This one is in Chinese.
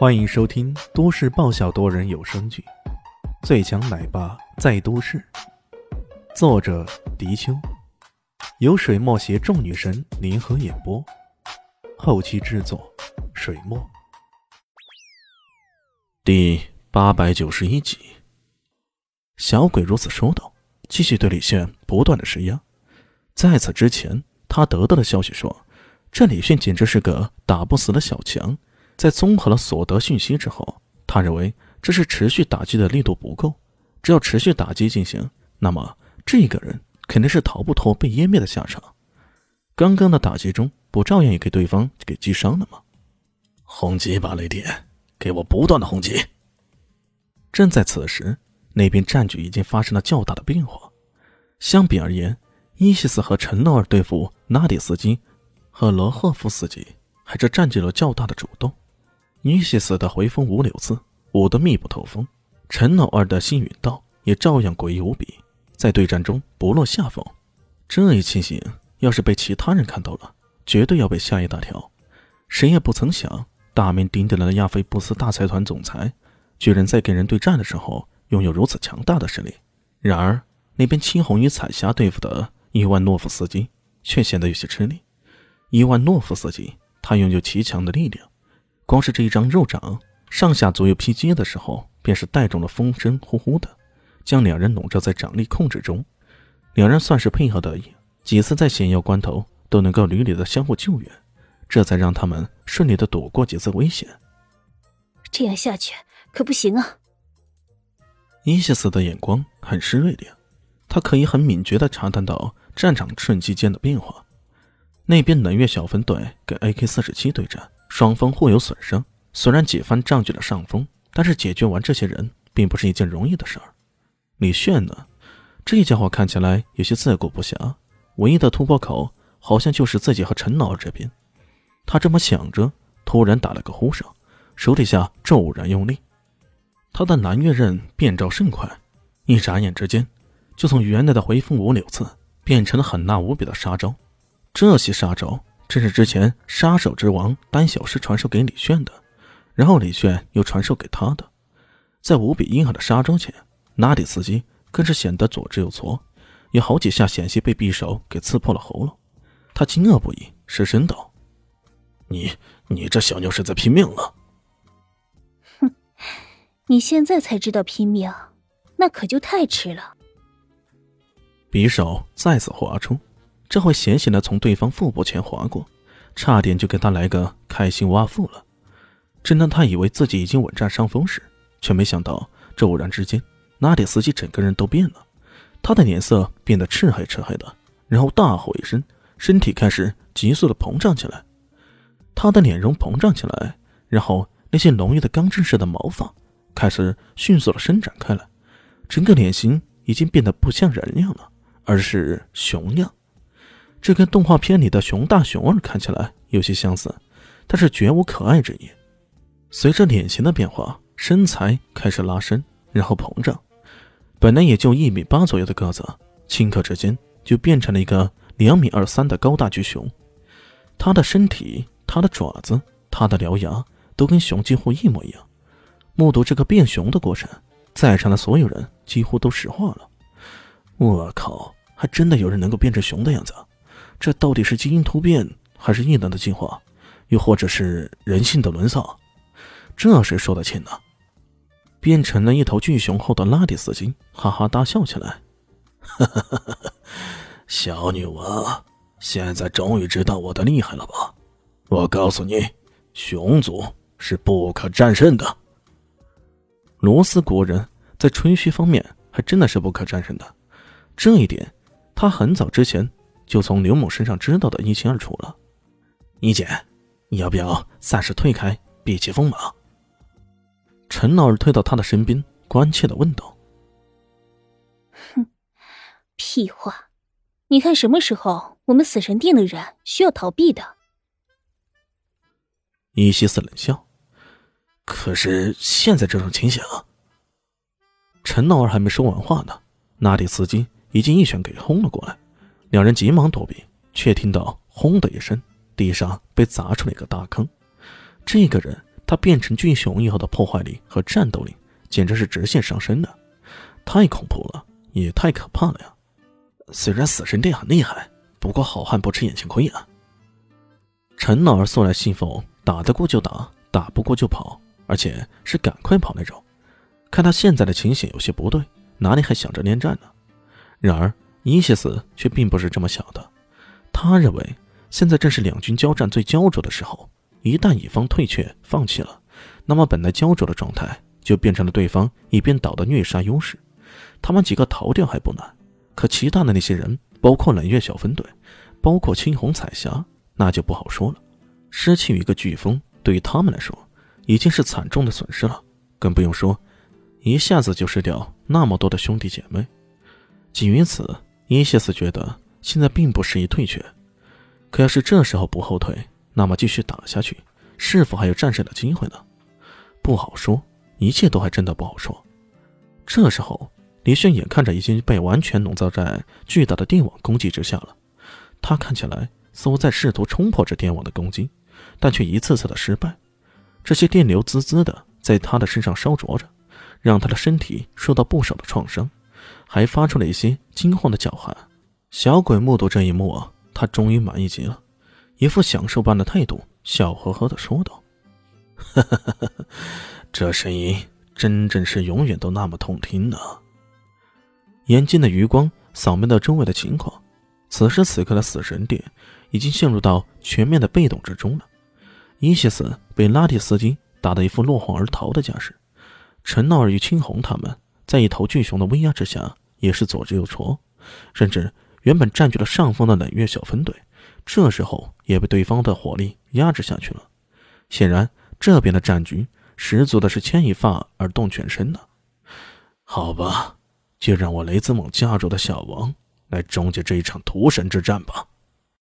欢迎收听都市爆笑多人有声剧《最强奶爸在都市》，作者：迪秋，由水墨携众女神联合演播，后期制作：水墨。第八百九十一集，小鬼如此说道，继续对李炫不断的施压。在此之前，他得到的消息说，这李炫简直是个打不死的小强。在综合了所得讯息之后，他认为这是持续打击的力度不够。只要持续打击进行，那么这个人肯定是逃不脱被湮灭的下场。刚刚的打击中，不照样也给对方给击伤了吗？轰击吧，雷电，给我不断的轰击！正在此时，那边战局已经发生了较大的变化。相比而言，伊西斯和陈诺尔对付纳迪斯基和罗赫夫斯基，还是占据了较大的主动。女西斯的回风五柳刺舞得密不透风，陈老二的星陨道也照样诡异无比，在对战中不落下风。这一情形要是被其他人看到了，绝对要被吓一大跳。谁也不曾想，大名鼎鼎的亚非布斯大财团总裁，居然在跟人对战的时候拥有如此强大的实力。然而，那边青红与彩霞对付的伊万诺夫斯基却显得有些吃力。伊万诺夫斯基，他拥有极强的力量。光是这一张肉掌，上下左右劈击的时候，便是带动了风声呼呼的，将两人笼罩在掌力控制中。两人算是配合得宜，几次在险要关头都能够屡屡的相互救援，这才让他们顺利的躲过几次危险。这样下去可不行啊！伊西斯的眼光很是锐利，他可以很敏捷的查探到战场瞬息间的变化。那边冷月小分队跟 AK 四十七对战。双方互有损伤，虽然几番占据了上风，但是解决完这些人并不是一件容易的事儿。李炫呢，这家伙看起来有些自顾不暇，唯一的突破口好像就是自己和陈老这边。他这么想着，突然打了个呼声，手底下骤然用力，他的南岳刃变招甚快，一眨眼之间，就从原来的回风五柳刺变成了狠辣无比的杀招。这些杀招。这是之前杀手之王丹小师传授给李炫的，然后李炫又传授给他的。在无比阴狠的杀招前，纳迪斯基更是显得左支右绌，有好几下险些被匕首给刺破了喉咙。他惊愕不已，失声道：“你，你这小妞是在拼命了？”“哼，你现在才知道拼命，那可就太迟了。”匕首再次划出。这会险险的从对方腹部前划过，差点就给他来个开心挖腹了。正当他以为自己已经稳占上风时，却没想到这偶然之间，纳迪斯基整个人都变了，他的脸色变得赤黑赤黑的，然后大吼一声，身体开始急速的膨胀起来。他的脸容膨胀起来，然后那些浓郁的钢针似的毛发开始迅速的伸展开来，整个脸型已经变得不像人样了，而是熊样。这跟动画片里的熊大熊二看起来有些相似，但是绝无可爱之意。随着脸型的变化，身材开始拉伸，然后膨胀。本来也就一米八左右的个子，顷刻之间就变成了一个两米二三的高大巨熊。他的身体、他的爪子、他的獠牙都跟熊几乎一模一样。目睹这个变熊的过程，在场的所有人几乎都石化了。我靠，还真的有人能够变成熊的样子！这到底是基因突变，还是异能的进化，又或者是人性的沦丧？这谁说得清呢？变成了一头巨熊后的拉蒂斯金哈哈大笑起来：“哈哈哈哈小女王，现在终于知道我的厉害了吧？我告诉你，熊族是不可战胜的。罗斯国人在吹嘘方面还真的是不可战胜的，这一点他很早之前。”就从刘某身上知道的一清二楚了。一姐，你要不要暂时退开，避其锋芒？陈老二退到他的身边，关切的问道：“哼，屁话！你看什么时候我们死神殿的人需要逃避的？”伊西斯冷笑：“可是现在这种情形……”陈老二还没说完话呢，那里司机已经一拳给轰了过来。两人急忙躲避，却听到“轰”的一声，地上被砸出了一个大坑。这个人他变成巨熊以后的破坏力和战斗力，简直是直线上升的，太恐怖了，也太可怕了呀！虽然死神殿很厉害，不过好汉不吃眼前亏啊。陈老儿素来信奉打得过就打，打不过就跑，而且是赶快跑那种。看他现在的情形有些不对，哪里还想着恋战呢？然而伊西斯却并不是这么想的，他认为现在正是两军交战最焦灼的时候，一旦乙方退却放弃了，那么本来焦灼的状态就变成了对方一边倒的虐杀优势。他们几个逃掉还不难，可其他的那些人，包括冷月小分队，包括青红彩霞。那就不好说了，失去一个飓风对于他们来说已经是惨重的损失了，更不用说一下子就失掉那么多的兄弟姐妹。仅于此，伊谢斯觉得现在并不适宜退却。可要是这时候不后退，那么继续打下去，是否还有战胜的机会呢？不好说，一切都还真的不好说。这时候，李轩眼看着已经被完全笼罩在巨大的电网攻击之下了，他看起来。似乎在试图冲破这电网的攻击，但却一次次的失败。这些电流滋滋的在他的身上烧灼着，让他的身体受到不少的创伤，还发出了一些惊慌的叫喊。小鬼目睹这一幕，他终于满意极了，一副享受般的态度，笑呵呵的说道：“哈哈哈哈这声音真正是永远都那么动听呢。”眼睛的余光扫描到周围的情况，此时此刻的死神殿。已经陷入到全面的被动之中了。伊西斯被拉蒂斯基打得一副落荒而逃的架势，陈闹儿与青红他们在一头巨熊的威压之下也是左支右绌，甚至原本占据了上风的冷月小分队，这时候也被对方的火力压制下去了。显然，这边的战局十足的是牵一发而动全身呢。好吧，就让我雷兹蒙家族的小王来终结这一场屠神之战吧。